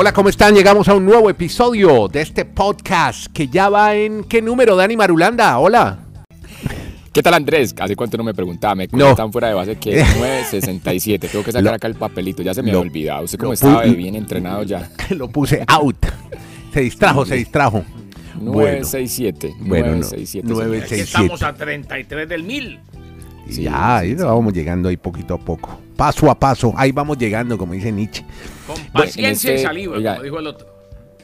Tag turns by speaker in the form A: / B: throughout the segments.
A: Hola, ¿cómo están? Llegamos a un nuevo episodio de este podcast que ya va en ¿qué número, Dani Marulanda? Hola.
B: ¿Qué tal Andrés? ¿Hace cuánto no me preguntaba? Me
A: No.
B: tan fuera de base que 9.67. Tengo que sacar
A: Lo-
B: acá el papelito. Ya se me
A: lo-
B: había olvidado. Usted
A: lo
B: cómo estaba bien entrenado ya.
A: Lo puse out. Se distrajo, se distrajo. Bueno.
B: 967.
A: Bueno, no.
B: 967.
A: Nueve,
B: señor.
A: seis,
C: Aquí estamos a 33 del mil.
B: Sí,
A: ya,
B: sí,
A: ahí
B: sí.
A: vamos llegando ahí poquito a poco. Paso a paso, ahí vamos llegando, como dice Nietzsche.
C: Con paciencia
B: en
C: y
B: este-
C: saliva,
B: oiga,
C: como dijo el otro.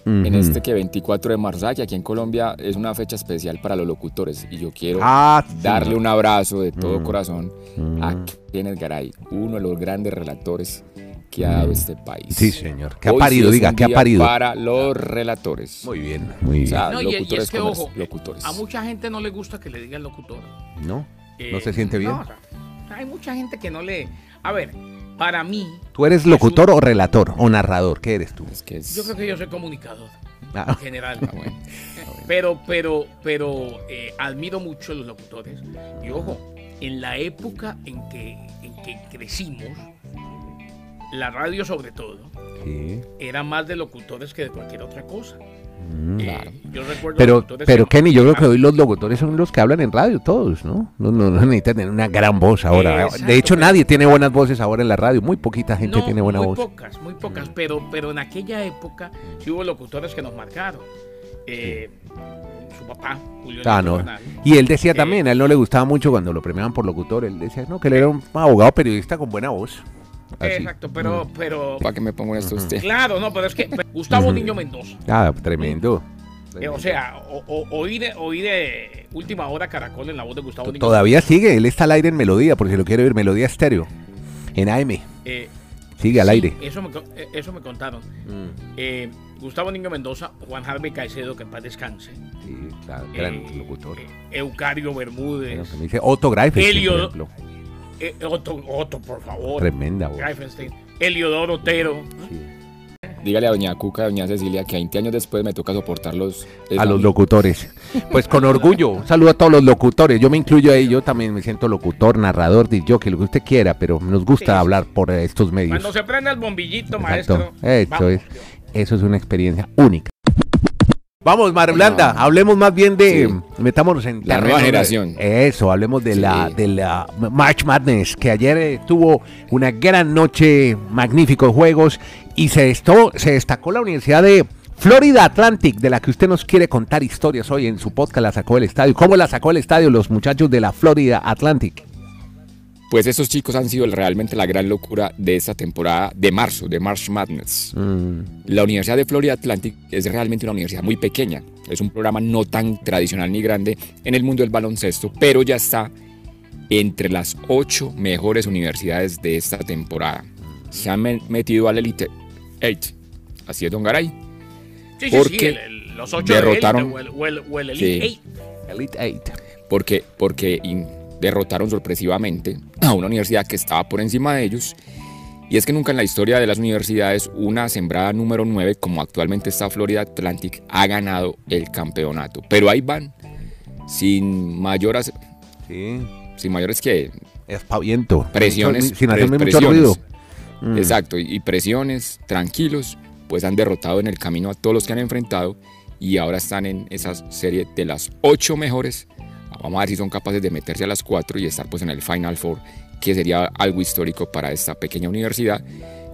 B: En este que 24 de marzo, que aquí en Colombia es una fecha especial para los locutores. Y yo quiero
A: Ah, sí,
B: darle un abrazo de todo
A: Mm.
B: corazón
A: Mm.
B: a Kenneth Garay, uno de los grandes relatores que ha dado este país.
A: Sí, señor. ¿Qué ha
B: sí
A: parido?
B: es
A: Diga,
B: un
A: ¿qué ha parido?
B: Para los relatores.
A: Muy bien, muy
B: O
A: bien.
B: sea,
C: No, y, y
B: locutores
C: es que, ojo,
B: locutores.
C: a mucha gente no le gusta que le digan locutor.
A: ¿No?
C: Eh,
A: ¿No se siente bien?
C: no, o sea, hay mucha gente que no le... A ver, para mí,
A: ¿Tú eres locutor o relator o narrador? ¿Qué eres tú?
B: Es que es-
C: yo creo que yo soy comunicador,
A: Ah,
C: en general.
B: Ah, bueno.
C: Pero, pero, pero eh, admiro mucho a los locutores. Y ojo, en la época en que, en que crecimos, la radio sobre todo,
A: sí.
C: era más de locutores que de cualquier otra cosa.
A: Mm.
C: Eh, yo recuerdo
A: Pero, pero Kenny, yo creo que hoy los locutores son los que hablan en radio, todos, ¿no? No, no, no necesitan tener una gran voz ahora.
C: Exacto,
A: de hecho, nadie tiene buenas voces ahora en la radio. Muy poquita gente
C: No,
A: tiene buena
C: muy
A: voz.
C: pocas, muy pocas, pero, pero en aquella época sí hubo locutores que nos marcaron. Eh, su papá, Julio
A: Ah, no. Y él decía
C: Eh,
A: también, a él no le gustaba mucho cuando lo premiaban por locutor. Él decía, no, que él era un abogado periodista con buena voz. Así.
C: Exacto, pero, pero,
B: ¿Para qué me pongo esto usted?
C: claro, no, pero es que Gustavo. Niño Mendoza.
A: Ah, tremendo.
C: eh, o sea, o, o- oír, oír eh, última hora Caracol en la voz de Gustavo Niño
A: Todavía sigue, él está al aire en Melodía, por si lo quiere oír, Melodía Estéreo. En AM,
C: Eh,
A: sigue al
C: sí,
A: aire.
C: Eso me, co- eh, eso me contaron.
A: Mm,
C: Eh, Gustavo Niño Mendoza, Juan Harvey Caicedo, que en paz descanse.
A: Sí, claro, gran
C: eh,
A: locutor.
C: eh, Eucario
A: Bueno,
C: Bermúdez.
A: dice Otto por
C: Helio-
A: ejemplo.
C: Eh, Otto, Otto, por favor.
A: Tremenda voz.
C: Greifenstein. Eliodoro Otero.
A: Sí.
B: Dígale a doña Cuca, a doña Cecilia, que 20 años después me toca soportarlos.
A: a los locutores. Pues con orgullo, un saludo a todos los locutores. Yo me incluyo ahí, yo también me siento locutor, narrador, que lo que usted quiera, pero nos gusta
C: Sí.
A: hablar por eh, estos medios.
C: Cuando se prende el bombillito,
A: Exacto.
C: maestro.
A: Eso
C: vamos.
A: es, eso es una experiencia única. Vamos, Marblanda,
B: No.
A: hablemos más bien de,
B: Sí.
A: metámonos en
B: La nueva generación.
A: Eso, hablemos de
B: Sí.
A: la de la March Madness, que ayer eh, tuvo una gran noche, magníficos juegos y se esto, se destacó la Universidad de Florida Atlantic, de la que usted nos quiere contar historias hoy en su podcast, la sacó del estadio. ¿Cómo la sacó del estadio los muchachos de la Florida Atlantic?
B: Pues esos chicos han sido realmente la gran locura de esta temporada de marzo, de March Madness.
A: Mm,
B: La Universidad de Florida Atlantic es realmente una universidad muy pequeña. Es un programa no tan tradicional ni grande en el mundo del baloncesto, pero ya está entre las ocho mejores universidades de esta temporada. Se han me- metido al Elite 8. Así es, Don Garay.
C: Sí, sí, sí,
B: porque
C: el- el- los ocho
B: derrotaron-
C: de élite o el, o el- o el Elite
B: Sí.
C: Eight.
A: Elite Eight.
B: porque, porque in- derrotaron sorpresivamente a una universidad que estaba por encima de ellos. Y es que nunca en la historia de las universidades una sembrada número 9, como actualmente está Florida Atlantic, ha ganado el campeonato. Pero ahí van, sin mayores,
A: Sí,
B: sin mayores que
A: espaviento.
B: presiones.
A: Sin hacerme mucho ruido. Mm.
B: Exacto, y, y presiones, tranquilos, pues han derrotado en el camino a todos los que han enfrentado y ahora están en esa serie de las ocho mejores. Vamos a ver si son capaces de meterse a las cuatro y estar pues en el Final Four, que sería algo histórico para esta pequeña universidad,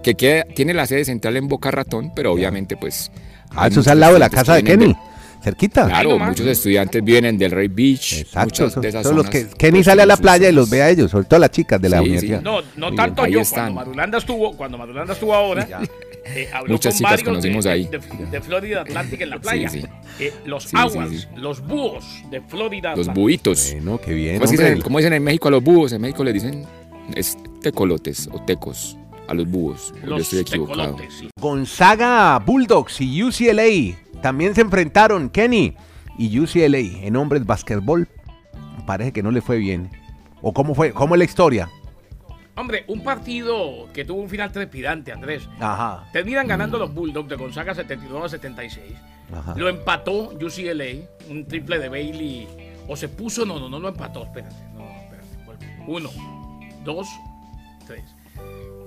B: que queda- tiene la sede central en Boca Ratón, pero obviamente pues...
A: Ah, eso es al lado de la casa de Kenny. Cerquita.
B: Claro, muchos estudiantes vienen del Rey Beach,
A: Exacto.
B: muchas
A: esos-
B: de esas
A: todos los que Kenny
B: pues,
A: sale a la playa y los ve a ellos, sobre todo las chicas de la
B: Sí, sí.
A: universidad.
C: No, no
A: Muy
C: tanto
B: bien, ahí
C: yo.
B: están.
C: Cuando Madulanda estuvo, cuando Madulanda estuvo ahora, eh, habló
B: Muchas
C: con
B: chicas
C: varios
B: conocimos
C: de,
B: ahí.
C: De, de Florida Atlantic en la playa.
B: sí.
C: Eh, los aguas,
B: sí.
C: los búhos de Florida
B: Los buitos.
A: Bueno, qué bien.
B: ¿Cómo,
A: hombre.
B: dicen, cómo dicen en México a los búhos? En México les dicen es tecolotes o tecos a los búhos. O yo
C: Los
B: estoy equivocado.
C: tecolotes.
A: Gonzaga Bulldogs y UCLA también se enfrentaron, Kenny y UCLA en hombres básquetbol. Parece que no le fue bien. ¿O cómo fue? ¿Cómo es la historia?
C: Hombre, un partido que tuvo un final trepidante, Andrés.
A: Ajá.
C: Terminan ganando los Bulldogs de Gonzaga 79 a 76.
A: Ajá.
C: Lo empató UCLA, un triple de Bailey. O se puso, no, no, no lo empató, espérate. No, espérate. Uno, dos, tres.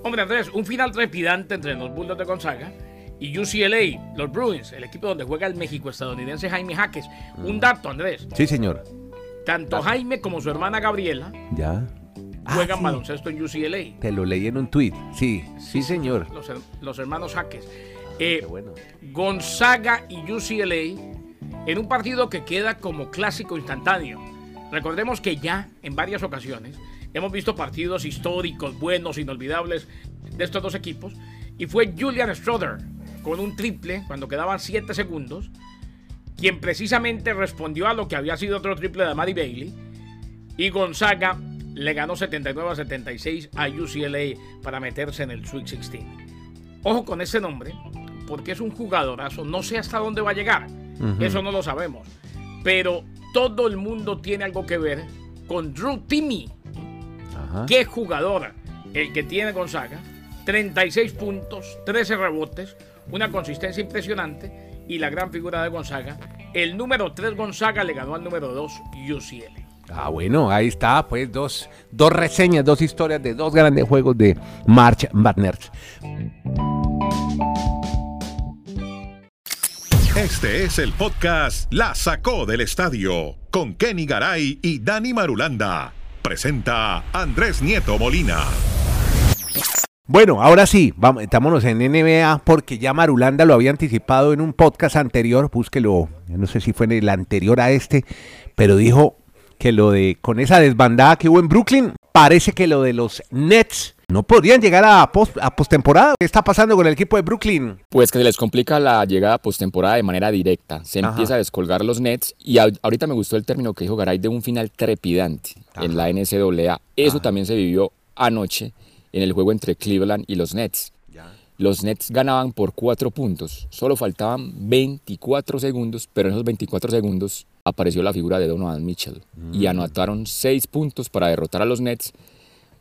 C: Hombre, Andrés, un final trepidante entre los Bulldogs de Gonzaga y UCLA, los Bruins, el equipo donde juega el México estadounidense Jaime Jaques. Un dato, Andrés.
A: Sí, señor.
C: Tanto Jaime como su hermana Gabriela
A: Ya.
C: juegan
A: Ah, sí.
C: baloncesto en UCLA.
A: Te lo leí en un tuit. Sí, sí, señor.
C: Los, her- los hermanos Jaques.
A: Ah,
C: Eh,
A: qué bueno.
C: Gonzaga y UCLA en un partido que queda como clásico instantáneo. Recordemos que ya en varias ocasiones hemos visto partidos históricos, buenos, inolvidables de estos dos equipos. Y fue Julian Strother con un triple cuando quedaban 7 segundos, quien precisamente respondió a lo que había sido otro triple de Amari Bailey. Y Gonzaga le ganó 79 a 76 a UCLA para meterse en el Sweet 16. Ojo con ese nombre, porque es un jugadorazo. No sé hasta dónde va a llegar. Eso no lo sabemos. Pero todo el mundo tiene algo que ver con Drew Timmy.
A: Ajá.
C: Qué jugador el que tiene Gonzaga. 36 puntos, 13 rebotes, una consistencia impresionante y la gran figura de Gonzaga. El número 3 Gonzaga le ganó al número 2 UCL.
A: Ah, bueno, ahí está, pues dos, dos reseñas, dos historias de dos grandes juegos de March Madness.
D: Este es el podcast La Sacó del Estadio con Kenny Garay y Dani Marulanda. Presenta Andrés Nieto Molina.
A: Bueno, ahora sí, vamos, estámonos en NBA porque ya Marulanda lo había anticipado en un podcast anterior, búsquelo, no sé si fue en el anterior a este, pero dijo que lo de, con esa desbandada que hubo en Brooklyn, parece que lo de los Nets no podrían llegar a, post, a postemporada. ¿Qué está pasando con el equipo de Brooklyn?
B: Pues que se les complica la llegada postemporada de manera directa. Se
A: Ajá.
B: empieza a descolgar los Nets y a- ahorita me gustó el término que dijo Garay de un final trepidante en la NCAA. Eso también se vivió anoche en el juego entre Cleveland y los Nets. Los Nets ganaban por cuatro puntos. Solo faltaban 24 segundos, pero en esos 24 segundos apareció la figura de Donovan Mitchell y anotaron seis puntos para derrotar a los Nets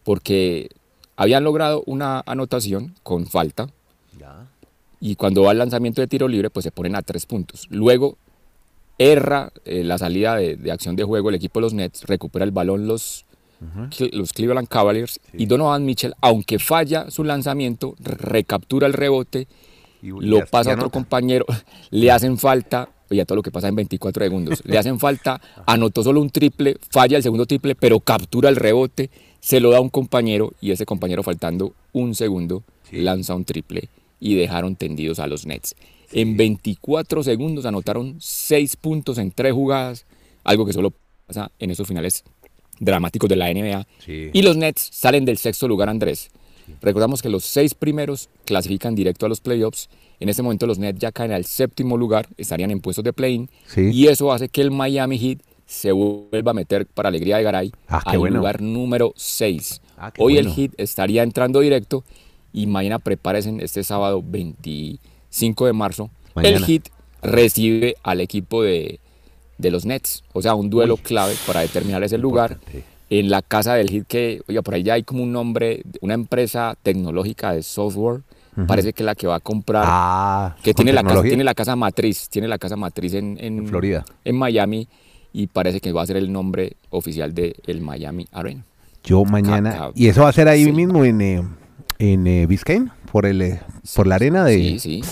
B: porque habían logrado una anotación con falta y cuando va al lanzamiento de tiro libre pues se ponen a tres puntos. Luego erra eh, la salida de, de acción de juego el equipo de los Nets, recupera el balón los, Los Cleveland Cavaliers y Donovan Mitchell, aunque falla su lanzamiento, recaptura el rebote, lo pasa a otro compañero, le hacen falta, oye, todo lo que pasa en 24 segundos, le hacen falta, anotó solo un triple, falla el segundo triple, pero captura el rebote, se lo da a un compañero y ese compañero faltando un segundo lanza un triple y dejaron tendidos a los Nets. En 24 segundos anotaron 6 puntos en 3 jugadas, algo que solo pasa en esos finales dramáticos de la NBA.
A: Sí.
B: Y los Nets salen del sexto lugar, Andrés. Recordamos que los seis primeros clasifican directo a los playoffs. En este momento los Nets ya caen al séptimo lugar, estarían en puestos de play-in.
A: Sí.
B: Y eso hace que el Miami Heat se vuelva a meter, para alegría de Garay,
A: Ah,
B: al
A: bueno.
B: lugar número 6.
A: Ah,
B: Hoy el. Heat estaría entrando directo y mañana prepárense este sábado 25 de marzo.
A: Mañana.
B: El Heat recibe al equipo de, de los Nets. O sea, un duelo clave para determinar ese lugar. En la casa del Heat, que, oiga, por ahí ya hay como un nombre, una empresa tecnológica de software. Parece que es la que va a comprar
A: Ah,
B: que tiene la, casa, tiene la casa matriz, tiene la casa matriz en,
A: En Florida.
B: en Miami y parece que va a ser el nombre oficial de el Miami Arena.
A: Yo mañana. ¿Y eso va a ser ahí
B: Sí.
A: mismo en, eh, en eh, Biscayne? Por, el, eh, por la arena de.
B: Sí, sí,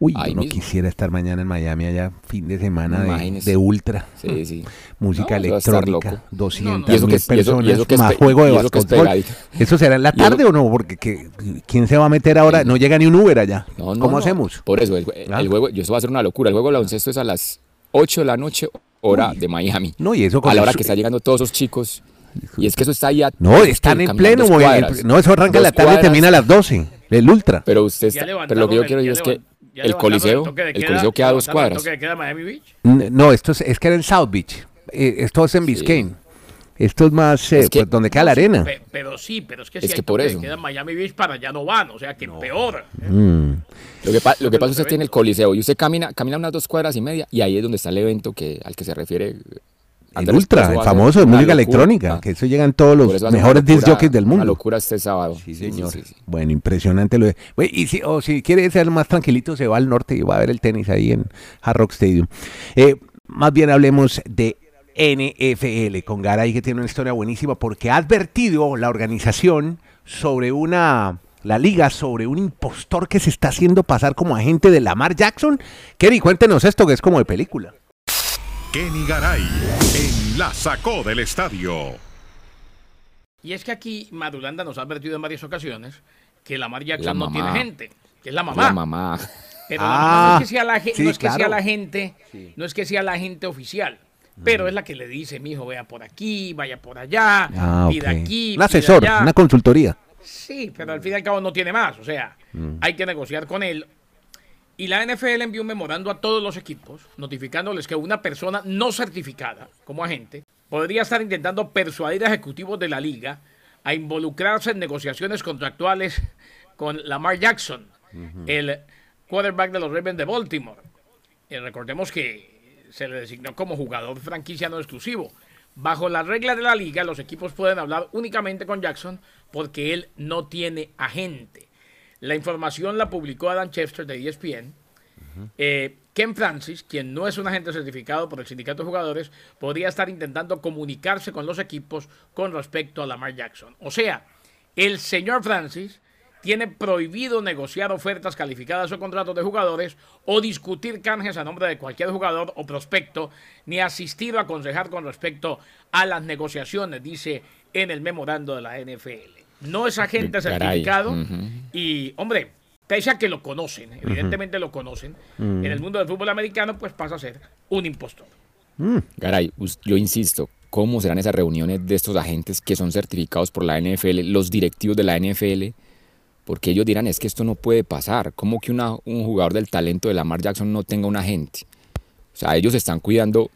A: Uy,
B: ahí
A: yo no
B: mismo.
A: quisiera estar mañana en Miami allá, fin de semana de, ultra.
B: sí, sí.
A: Música
B: No,
A: electrónica,
B: loco.
A: 200
B: Y eso que
A: mil
B: es- y eso- y
A: personas,
B: eso que es
A: más juego de
B: eso
A: basquetbol. ¿Eso será en la tarde o no? Porque que- ¿quién se va a meter ahora? No llega ni un Uber allá.
B: No, no,
A: ¿Cómo
B: no.
A: hacemos?
B: Por eso, el, el
A: Ah.
B: juego, y eso va a ser una locura. El juego de baloncesto es a las 8 de la noche, hora de Miami.
A: No, y eso con
B: a la
A: el
B: hora que están llegando todos esos chicos. Y es que eso está ahí a-
A: No, están en pleno
B: cuadras.
A: No, eso arranca a la tarde y termina a las 12. El ultra.
B: Pero usted
C: Ya
B: está- pero lo que yo
C: el-
B: quiero
C: ya
B: decir es que
C: ya
B: el coliseo, el
C: queda,
B: coliseo queda a dos
C: levantaron el
B: cuadras.
C: toque de queda Miami Beach.
A: No, esto es, es que era en South Beach. Eh, esto es en Biscayne. Esto es más eh,
B: Es que-
A: pues, donde queda la
C: Sí,
A: arena.
C: pe- pero sí, pero es que
B: Es
C: si
B: que
C: hay
B: por
C: toque de
B: eso.
C: queda Miami Beach para allá no van, o sea que peor.
A: Mm.
B: Lo que, pa- lo que pasa es que usted tiene el coliseo y usted camina, camina unas dos cuadras y media y ahí es donde está el evento que, al que se refiere.
A: El ultra, el famoso de
B: una
A: música electrónica, que eso llegan todos los mejores
B: una
A: disc jockeys del
B: Una
A: mundo.
B: locura este sábado.
A: Sí, señor.
B: sí, sí.
A: Bueno, impresionante lo de. Y si, o si quiere ser más tranquilito, se va al norte y va a ver el tenis ahí en Hard Rock Stadium. Eh, más bien hablemos de NFL con Garay, que tiene una historia buenísima porque ha advertido la organización sobre una la liga sobre un impostor que se está haciendo pasar como agente de Lamar Jackson. Kerry, cuéntenos esto que es como de película.
D: Kenny Garay en La Sacó del Estadio.
C: Y es que aquí Madulanda nos ha advertido en varias ocasiones que Lamar Jackson
B: La
C: no tiene gente, que es la mamá.
B: La mamá.
C: Pero
A: Ah,
C: la mamá no es que sea la, ge-
A: sí,
C: no es que sea la gente, no es que sea la gente oficial. Pero es la que le dice, mi hijo, vaya por aquí, vaya por allá,
A: Ah,
C: pida aquí.
A: Un asesor,
C: allá.
A: una consultoría.
C: Sí, pero al fin y al cabo no tiene más. O sea, hay que negociar con él. Y la NFL envió un memorando a todos los equipos, notificándoles que una persona no certificada como agente podría estar intentando persuadir a ejecutivos de la liga a involucrarse en negociaciones contractuales con Lamar Jackson, el quarterback de los Ravens de Baltimore. Recordemos que se le designó como jugador franquicia no exclusivo. Bajo las reglas de la liga, los equipos pueden hablar únicamente con Jackson porque él no tiene agente. La información la publicó Adam Chester de ESPN. Eh, Ken Francis, quien no es un agente certificado por el sindicato de jugadores, podría estar intentando comunicarse con los equipos con respecto a Lamar Jackson. O sea, el señor Francis tiene prohibido negociar ofertas calificadas o contratos de jugadores o discutir canjes a nombre de cualquier jugador o prospecto, ni asistir o aconsejar con respecto a las negociaciones, dice en el memorando de la NFL. No es agente
B: Caray,
C: certificado y, hombre, pese a que lo conocen, evidentemente lo conocen, en el mundo del fútbol americano, pues pasa a ser un impostor.
B: Garay, us- yo insisto, ¿cómo serán esas reuniones de estos agentes que son certificados por la NFL, los directivos de la NFL? Porque ellos dirán, es que esto no puede pasar. ¿Cómo que una- un jugador del talento de Lamar Jackson no tenga un agente? O sea, ellos están cuidando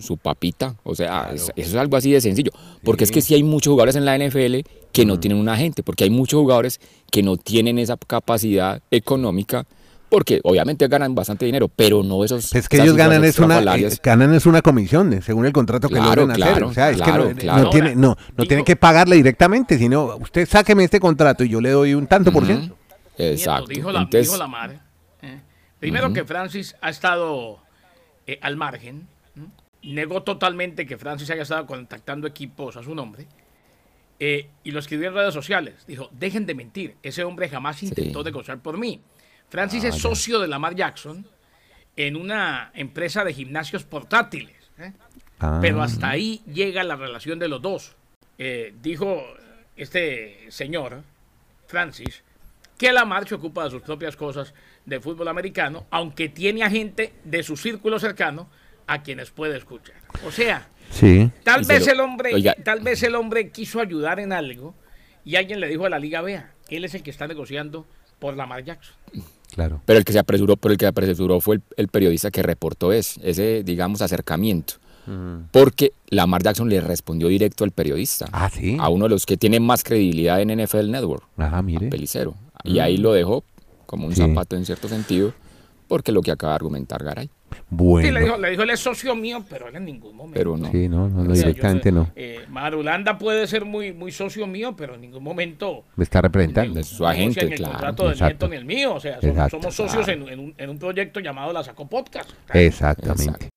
B: su papita. O sea, es- eso es algo así de sencillo. Porque es que sí hay muchos jugadores en la NFL que no tienen un agente, porque hay muchos jugadores que no tienen esa capacidad económica, porque obviamente ganan bastante dinero, pero no esos...
A: Es que ellos ganan es una eh, ganan es una comisión, eh, según el contrato que
B: Claro,
A: logran hacer.
B: claro,
A: O sea, es
B: claro,
A: que no,
B: claro.
A: no tiene, no, no
C: Digo-
A: tiene que pagarle directamente, sino usted sáqueme este contrato y yo le doy un tanto por ciento.
B: Exacto.
C: Dijo, la,
B: Entonces,
C: dijo la madre. ¿eh? Primero que Francis ha estado eh, al margen. Negó totalmente que Francis haya estado contactando equipos a su nombre. eh, y lo escribió en redes sociales. Dijo, dejen de mentir. Ese hombre jamás intentó negociar por mí. Francis
B: Ah,
C: es socio de Lamar Jackson en una empresa de gimnasios portátiles. ¿eh?
A: Ah.
C: Pero hasta ahí llega la relación de los dos. Eh, dijo este señor, Francis, que Lamar se ocupa de sus propias cosas de fútbol americano, aunque tiene a gente de su círculo cercano a quienes puede escuchar. O sea,
A: Sí.
C: tal
B: se
C: vez
B: lo-
C: el hombre,
B: Oiga.
C: tal vez el hombre quiso ayudar en algo y alguien le dijo a la liga, vea, él es el que está negociando por Lamar Jackson.
A: Claro.
B: Pero el que se apresuró, pero el que se apresuró fue el, el periodista que reportó es, ese, digamos, acercamiento. Porque Lamar Jackson le respondió directo al periodista.
A: Ah, sí.
B: A uno de los que tiene más credibilidad en NFL Network,
A: Ajá, mire.
B: Pelicero. Y ahí lo dejó como un
A: Sí.
B: zapato en cierto sentido, porque lo que acaba de argumentar Garay.
C: Sí,
A: Bueno.
C: le dijo, le dijo, él es socio mío, pero él en ningún momento.
B: Pero no.
A: Sí, no, no, no,
C: O sea, yo
A: directamente no.
C: eh, Marulanda puede ser muy, muy socio mío, pero en ningún momento
A: Me está representando.
B: de su agente,
C: ni el
B: claro,
C: contrato del
A: exacto.
C: nieto ni el mío. O sea, somos,
A: Exacto,
C: somos socios
B: claro.
C: en, en un, en un proyecto llamado La Sacó Podcast.
A: Exactamente.
B: Exacto.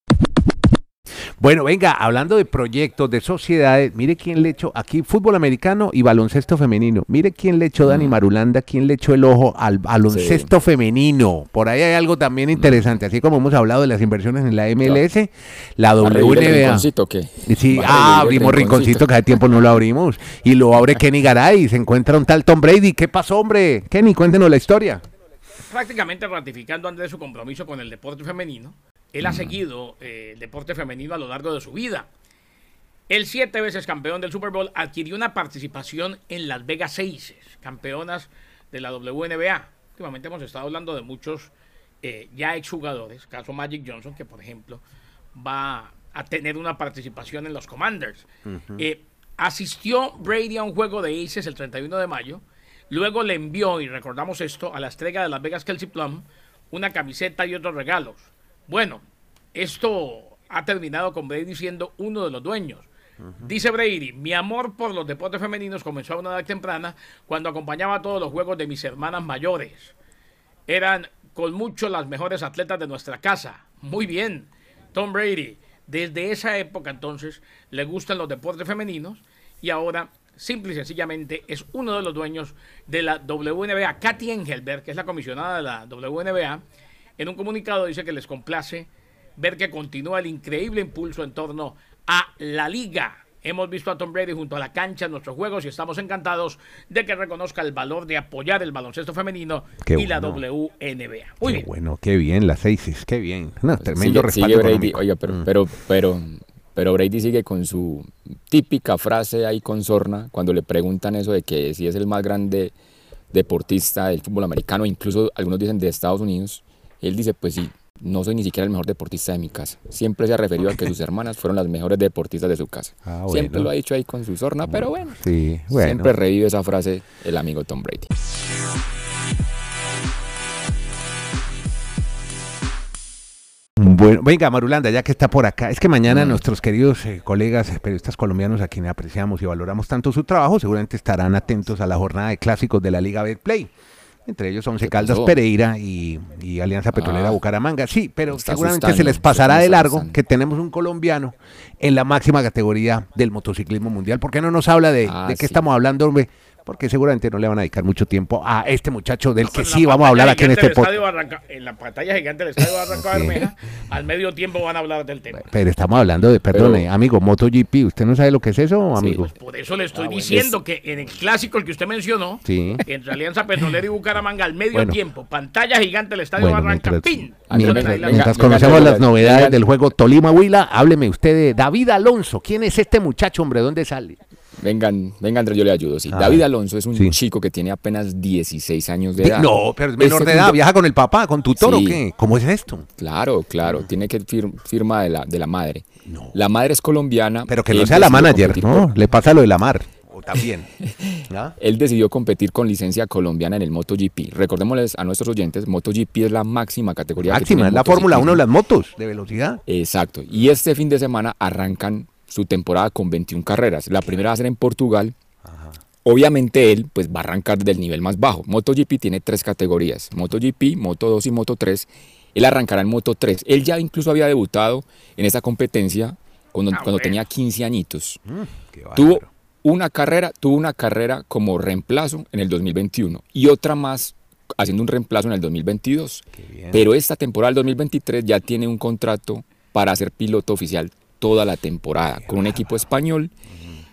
A: Bueno, venga, hablando de proyectos, de sociedades, mire quién le echó aquí fútbol americano y baloncesto femenino. Mire quién le echó Dani
B: Mm.
A: Marulanda, quién le echó el ojo al baloncesto femenino. Por ahí hay algo también interesante, así como hemos hablado de las inversiones en la MLS, la
B: ¿Va a revivir el
A: WNBA.
B: qué?
A: Sí,
B: ¿Va a
A: ah, abrimos rinconcito, que hace tiempo no lo abrimos. Y lo abre Kenny Garay y se encuentra un tal Tom Brady. ¿Qué pasó, hombre? Kenny, cuéntenos la historia.
C: Prácticamente ratificando Andrés su compromiso con el deporte femenino. Él ha seguido eh, el deporte femenino a lo largo de su vida. El siete veces campeón del Super Bowl adquirió una participación en Las Vegas Aces, campeonas de la WNBA. Últimamente hemos estado hablando de muchos eh, ya exjugadores, caso Magic Johnson, que por ejemplo va a tener una participación en los Commanders. Eh, asistió Brady a un juego de Aces el 31 de mayo, luego le envió, y recordamos esto, a la estrella de Las Vegas Kelsey Plum, una camiseta y otros regalos. Bueno, esto ha terminado con Brady siendo uno de los dueños. Dice Brady, mi amor por los deportes femeninos comenzó a una edad temprana cuando acompañaba a todos los juegos de mis hermanas mayores. Eran con mucho las mejores atletas de nuestra casa. Muy bien, Tom Brady. Desde esa época entonces le gustan los deportes femeninos y ahora simple y sencillamente es uno de los dueños de la WNBA. Katy Engelberg, que es la comisionada de la WNBA, en un comunicado dice que les complace ver que continúa el increíble impulso en torno a la liga. Hemos visto a Tom Brady junto a la cancha en nuestros juegos y estamos encantados de que reconozca el valor de apoyar el baloncesto femenino
A: Qué
C: y la. WNBA. Muy
A: Qué
C: bien.
A: bueno, qué bien, las seis, qué bien. No, tremendo
B: sigue,
A: respaldo
B: sigue Brady,
A: económico.
B: oiga, pero,
A: Mm.
B: pero, pero, pero Brady sigue con su típica frase ahí con sorna cuando le preguntan eso de que si es el más grande deportista del fútbol americano, incluso algunos dicen de Estados Unidos. Él dice, pues sí, no soy ni siquiera el mejor deportista de mi casa. Siempre se ha referido a que sus hermanas fueron las mejores deportistas de su casa.
A: Ah,
B: Siempre
A: bueno.
B: lo ha dicho ahí con su sorna, pero bueno.
A: Sí, bueno.
B: Siempre revive esa frase el amigo Tom Brady.
A: Bueno, venga, Marulanda, ya que está por acá, es que mañana
B: Mm.
A: nuestros queridos eh, colegas eh, periodistas colombianos a quienes apreciamos y valoramos tanto su trabajo, seguramente estarán atentos a la jornada de clásicos de la Liga Betplay. Entre ellos Once
B: ¿Qué
A: Caldas
B: pasó?
A: Pereira y, y Alianza Petrolera
B: Ah.
A: Bucaramanga. Sí, pero seguramente
B: asustando,
A: se les pasará de largo
B: asustando.
A: que tenemos un colombiano en la máxima categoría del motociclismo mundial. ¿Por qué no nos habla de,
B: Ah,
A: de qué
B: sí.
A: estamos hablando, hombre? Porque seguramente no le van a dedicar mucho tiempo a este muchacho del que sí vamos a hablar aquí en este podcast.
C: En la pantalla gigante del estadio Barranca
A: Sí.
C: Bermeja, al medio tiempo van a hablar del tema.
A: Pero estamos hablando de, perdone,
B: Pero-
A: amigo, MotoGP. ¿Usted no sabe lo que es eso,
B: Sí.
A: amigo?
C: Pues por eso le estoy
B: Ah, bueno.
C: diciendo que en el clásico el que usted mencionó,
A: Sí.
C: entre Alianza Petrolera y Bucaramanga, al medio
A: Bueno.
C: tiempo, pantalla gigante del estadio
A: Bueno,
C: Barranca,
A: mientras,
C: ¡pin!
A: Mientras- mientras conocemos las novedades del juego Tolima Huila, hábleme usted de David Alonso. ¿Quién es este muchacho, hombre? ¿Dónde sale?
B: Vengan, venga Andrés, yo le ayudo. Sí. David. Alonso es un
A: Sí.
B: chico que tiene apenas 16 años de edad.
A: No, pero es menor
B: Este
A: de edad.
B: mundo-
A: ¿Viaja con el papá, con tutor
B: Sí.
A: o qué? ¿Cómo es esto?
B: Claro, claro, tiene que fir- firma de la, de la madre. La madre es colombiana.
A: Pero que no sea la manager, ¿no?
B: por-
A: Le pasa lo de la mar. O también. ¿Ah?
B: Él decidió competir con licencia colombiana en el MotoGP. Recordémosles a nuestros oyentes, MotoGP es la máxima categoría que
A: Máxima,
B: tiene
A: es la Fórmula 1 de las motos de velocidad.
B: Exacto. Y este fin de semana arrancan su temporada con 21 carreras. La primera va a ser en Portugal. Obviamente él pues va a arrancar del nivel más bajo. MotoGP tiene tres categorías. MotoGP, Moto 2 y Moto 3. Él arrancará en Moto 3. Él ya incluso había debutado en esa competencia cuando,
C: Ah,
B: cuando tenía 15 añitos.
A: Qué
B: Tuvo una carrera, tuvo una carrera como reemplazo en el 2021 y otra más haciendo un reemplazo en el 2022.
A: bien.
B: Pero esta temporada del 2023 ya tiene un contrato para ser piloto oficial toda la temporada con un equipo español.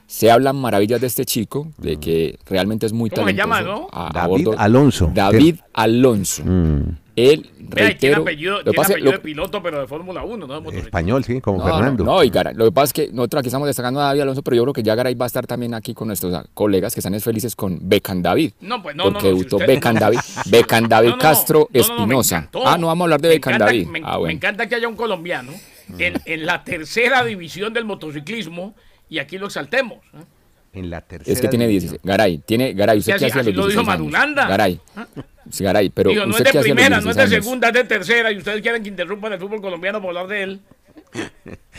B: Se hablan maravillas de este chico, de que realmente es muy
C: ¿Cómo se
B: talentoso.
C: llama, no?
B: a- a
A: David
B: bordo-
A: Alonso.
B: David Alonso.
A: Mm,
B: Él,
C: y tiene
B: reitero,
C: apellido,
B: lo
C: tiene
B: lo-
C: de piloto, pero de Fórmula 1, no de motociclismo.
A: español, sí, como
B: No,
A: Fernando.
B: No, no, y Garay, lo que pasa es que nosotros aquí estamos destacando a David Alonso, pero yo creo que ya Garay va a estar también aquí con nuestros colegas que están es felices con Becan David.
C: No, pues no, no,
B: porque
C: no, si
B: debutó
C: usted-
B: Becan David, Becan David
C: No, no, no,
B: Castro
C: no, no, no, me
B: Espinosa. ah, no vamos a hablar de Becan David.
C: Me,
B: ah,
C: me encanta que haya un colombiano en, en la tercera división del motociclismo y aquí lo exaltemos. ¿eh?
A: En la tercera.
B: Es que tiene
A: división.
B: 16. Garay, tiene, Garay, ¿usted
C: Sí,
B: qué
C: así-
B: hacía los
C: así lo dijo
B: 16 años?
C: Madulanda.
B: Garay, sí, Garay, pero
C: Digo, no es
B: ¿usted
C: de
B: a los
C: primera, no es de
B: 16
C: segunda, es de tercera y ustedes quieren que interrumpan el fútbol colombiano por hablar de él.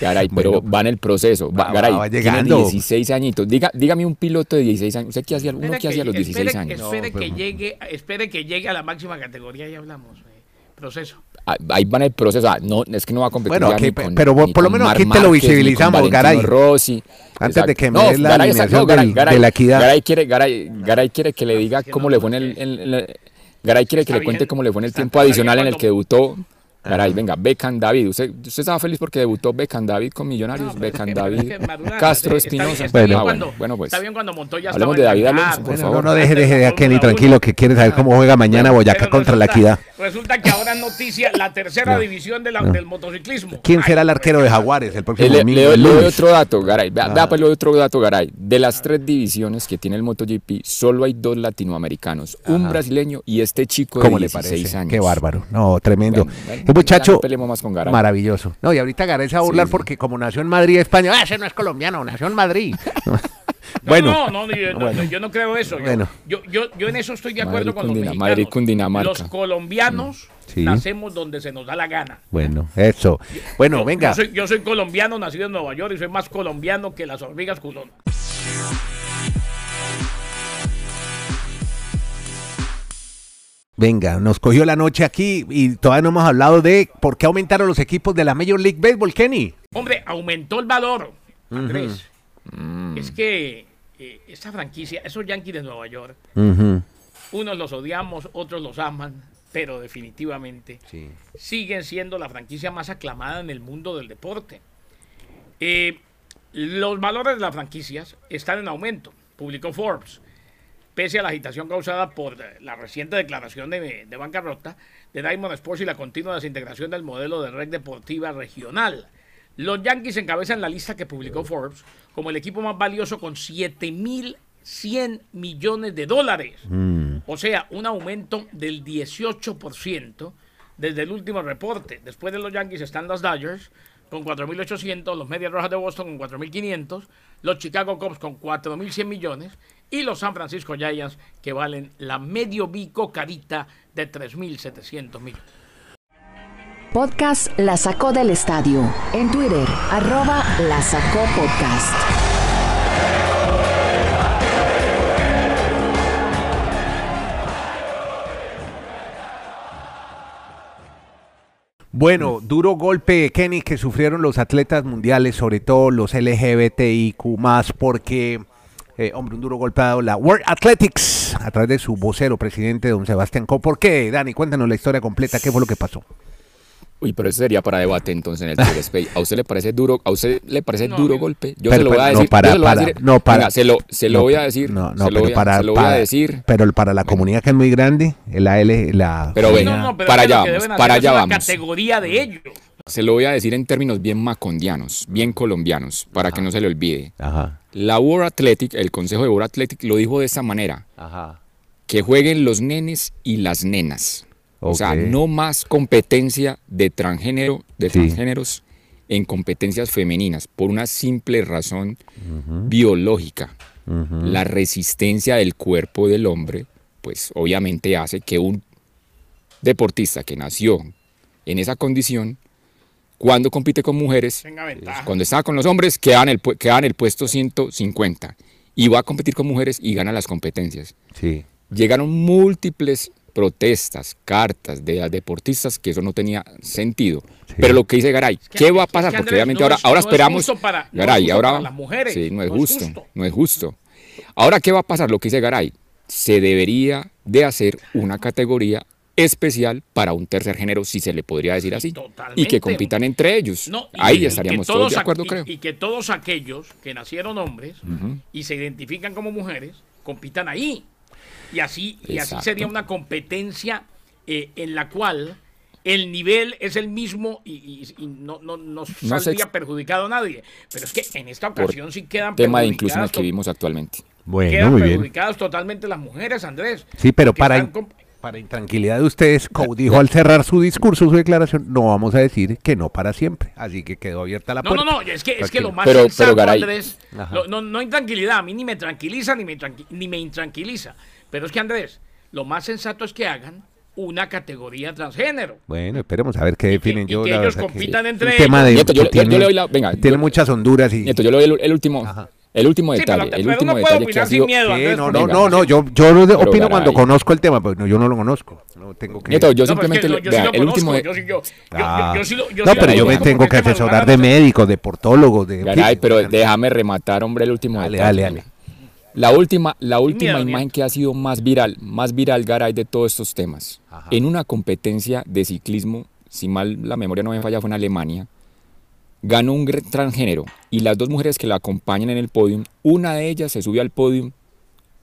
B: Garay, pero
A: Bueno,
B: va en el proceso. Va,
A: va-
B: Garay,
A: va
B: tiene
A: llegando.
B: 16 añitos. Diga, dígame un piloto de 16 años. ¿Usted qué hacía, uno
C: Espere
B: qué hacía a los
C: que-
B: 16
C: espere-
B: años?
C: Espere,
A: No,
C: que
A: pero-
C: llegue, espere que llegue a la máxima categoría y hablamos. eh, proceso.
B: Ah, Ahí va en el proceso. Ah, no, es que no va a competir
A: Bueno, aquí,
B: con-
A: pero
B: ni
A: por lo menos
B: Marc
A: aquí te lo visibilizamos,
B: Valentino
A: Garay.
B: Rossi.
A: Antes de que me
B: No,
A: des la
B: Garay
A: alineación
B: no, Garay-
A: del-
B: Garay-
A: de la equidad.
B: Garay quiere, Garay, Garay quiere que le diga cómo le fue en el... en- en Garay quiere que le cuente cómo le fue en el tiempo adicional en el que debutó. Garay, venga, Beckham David. ¿Usted, usted estaba feliz porque debutó Beckham David con Millonarios.
C: No, es que- es
B: David,
C: que
B: Castro
C: está bien-
B: Espinosa.
C: está bien
B: Ah,
C: cuando-
B: bueno, pues.
C: Está bien cuando Montoya
B: Hablemos de David Alonso, por
A: Bueno,
B: favor.
A: no, no deje, deje de a Kenny
C: Fórmula
A: tranquilo, que quiere saber cómo juega mañana Boyacá
C: Pero
A: contra la equidad.
C: Resulta que ahora es noticia la tercera división de la- del motociclismo.
A: ¿Quién será el arquero de Jaguares el
B: Eh,
A: próximo
B: Le,
A: domingo?
B: le doy- le otro dato, Garay. Vea,
A: Ah.
B: vea, pues le doy otro dato, Garay. De las tres divisiones que tiene el MotoGP, solo hay dos latinoamericanos. Un brasileño y este chico de
A: ¿Cómo le
B: 16
A: parece?
B: años.
A: Qué bárbaro. No, tremendo. Muchacho,
B: ya no peleemos más con Garay.
A: maravilloso. No, y ahorita Garay se va a burlar
B: Sí.
A: porque como nació en Madrid, España, "Ah, ese no es colombiano, nació en Madrid.
C: No,
A: bueno,
C: no, no, yo, no,
A: Bueno.
C: yo no creo eso. Yo,
A: Bueno.
C: yo, yo, yo en eso estoy de acuerdo
B: Madrid,
C: con los mexicanos.
B: Madrid, Cundinamarca.
C: Los colombianos
A: Sí.
C: nacemos donde se nos da la gana.
A: bueno, eso. Bueno, venga.
C: Yo soy, yo soy colombiano, nacido en Nueva York y soy más colombiano que las hormigas culón.
A: Venga, nos cogió la noche aquí y todavía no hemos hablado de por qué aumentaron los equipos de la Major League Baseball, Kenny.
C: Hombre, aumentó el valor, Andrés.
B: Mm.
C: Es que eh, esta franquicia, esos Yankees de Nueva York, unos los odiamos, otros los aman, pero definitivamente
A: Sí.
C: siguen siendo la franquicia más aclamada en el mundo del deporte. Eh, los valores de las franquicias están en aumento, publicó Forbes. Pese a la agitación causada por la reciente declaración de, de bancarrota de Diamond Sports y la continua desintegración del modelo de red deportiva regional. Los Yankees encabezan la lista que publicó Forbes como el equipo más valioso con 7.100 millones de dólares. O sea, un aumento del 18% desde el último reporte. Después de los Yankees están los Dodgers con 4.800, los Medias Rojas de Boston con 4.500, los Chicago Cubs con 4.100 millones y los San Francisco Giants que valen la medio bico carita de 3.700 millones.
E: Podcast La Sacó del Estadio. En Twitter, arroba La Sacó Podcast.
A: Bueno, duro golpe, Kenny, que sufrieron los atletas mundiales, sobre todo los LGBTIQ, porque, eh, hombre, un duro golpe ha dado la World Athletics a través de su vocero, presidente don Sebastián Coe. ¿Por qué, Dani? Cuéntanos la historia completa, ¿qué fue lo que pasó?
B: Uy, pero eso sería para debate entonces en el Twitter Space. ¿A usted le parece duro, a usted le parece
C: No,
B: duro golpe? Yo
A: Pero-
B: se lo voy a
A: pero no
B: decir.
A: para-
B: se lo
A: para-
B: decir.
A: no para-
B: Venga, se lo, se lo
A: No,
B: voy a decir.
A: No, no,
B: se lo
A: pero
B: voy a,
A: para,
B: se lo voy a
A: para-
B: decir.
A: pero para la comunidad que es muy grande, el AL, la...
B: Pero venga,
C: No, no, pero
B: para allá vamos, para
C: es
B: allá
C: una
B: vamos.
C: categoría de ellos.
B: Se lo voy a decir en términos bien macondianos, bien colombianos, para que no se le olvide.
A: Ajá,
B: La World Athletic, el Consejo de World Athletic lo dijo de esta manera.
A: ajá.
B: que jueguen los nenes y las nenas. O sea, no más competencia de transgénero, de
A: Sí.
B: transgéneros en competencias femeninas, por una simple razón biológica. La resistencia del cuerpo del hombre, pues obviamente hace que un deportista que nació en esa condición, cuando compite con mujeres, cuando estaba con los hombres, queda en el, pu- queda en el puesto 150 y va a competir con mujeres y gana las competencias
A: Sí.
B: llegaron múltiples protestas, cartas de deportistas que eso no tenía sentido. Pero lo que dice Garay,
C: que-
B: ¿qué va a
C: es que,
B: pasar?
C: Andrés,
B: Porque obviamente
C: no
B: ahora,
C: es-
B: ahora
C: no es
B: esperamos.
C: justo para- no es
B: Garay,
C: justo
B: ahora.
C: para las mujeres,
B: Sí, no es
C: no es
B: justo,
C: justo.
B: no es justo. Ahora, ¿qué va a pasar? Lo que dice Garay, se debería de hacer una categoría especial para un tercer género, si se le podría decir así, y que compitan entre ellos.
C: No, y-
B: Ahí
C: y
B: estaríamos todos de acuerdo,
C: y-
B: creo.
C: Y que todos aquellos que nacieron hombres y se identifican como mujeres compitan ahí. Y así, y así sería una competencia eh, en la cual el nivel es el mismo y, y- y no, no, no
B: No se
C: saldría perjudicado a nadie. Pero es que en esta
B: Por
C: ocasión sí quedan
B: Tema de inclusión que vivimos actualmente.
A: Bueno,
C: quedan
A: muy bien.
C: perjudicadas totalmente las mujeres, Andrés.
A: Sí, pero para,
C: están
A: para intranquilidad de ustedes, Coe dijo al cerrar su discurso, su declaración, no vamos a decir que no para siempre. Así que quedó abierta la
C: No,
A: puerta.
C: no, no, es que, es que lo más
B: Pero-
C: sensato,
B: pero, Garay-
C: Andrés, lo- no, no intranquilidad, a mí ni me tranquiliza ni me, tranqui- ni me intranquiliza. Pero es que, Andrés, lo más sensato es que hagan una categoría transgénero.
A: Bueno, esperemos a ver qué definen
C: y
A: yo.
C: que
A: la
C: ellos
A: que
C: compitan entre
A: un tema de
B: Nieto, yo-
A: que
B: yo- yo
A: tiene,
B: le doy la- venga,
A: tiene
B: yo-
A: muchas honduras y
B: Nieto, yo le doy el, el último,
A: Ajá.
B: El último
C: Sí,
B: detalle,
C: pero,
B: el
C: pero
B: último
C: puede
B: detalle que ha
C: opinar
B: sido...
C: sin miedo,
A: no, no, no, no, yo, yo
B: Pero
A: opino cuando
B: Garay.
A: conozco el tema, pues no, yo no lo conozco. No tengo que.
B: Nieto, yo
C: No, pero es que
B: simplemente...
C: no,
B: le-
C: yo
B: vea,
C: sí lo
B: el último...
C: conozco, yo-
A: Ah.
C: lo-
A: no, pero yo me tengo que asesorar de médicos, de portólogos, de.
B: Garay, pero déjame rematar, hombre, el último
A: Dale,
B: detalle.
A: dale, dale.
B: La última, la última
C: miedo,
B: imagen que ha sido más viral, más viral, Garay, de todos estos temas.
A: Ajá.
B: En una competencia de ciclismo, si mal la memoria no me falla, fue en Alemania, ganó un transgénero y las dos mujeres que la acompañan en el podium, una de ellas se subió al podium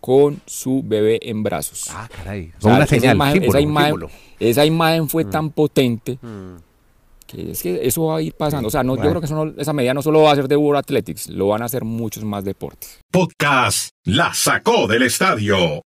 B: con su bebé en brazos.
A: Ah, caray.
B: O
A: Fue
B: sea,
A: una
B: esa
A: señal.
B: imagen,
A: símbolo,
B: esa, imagen,
A: símbolo.
B: esa imagen fue tan potente
A: Mm.
B: que es que eso va a ir pasando. O sea, no,
A: Bueno.
B: yo creo que eso no- esa medida no solo va a ser de World Athletics, lo van a hacer muchos más deportes.
D: Podcast La sacó del estadio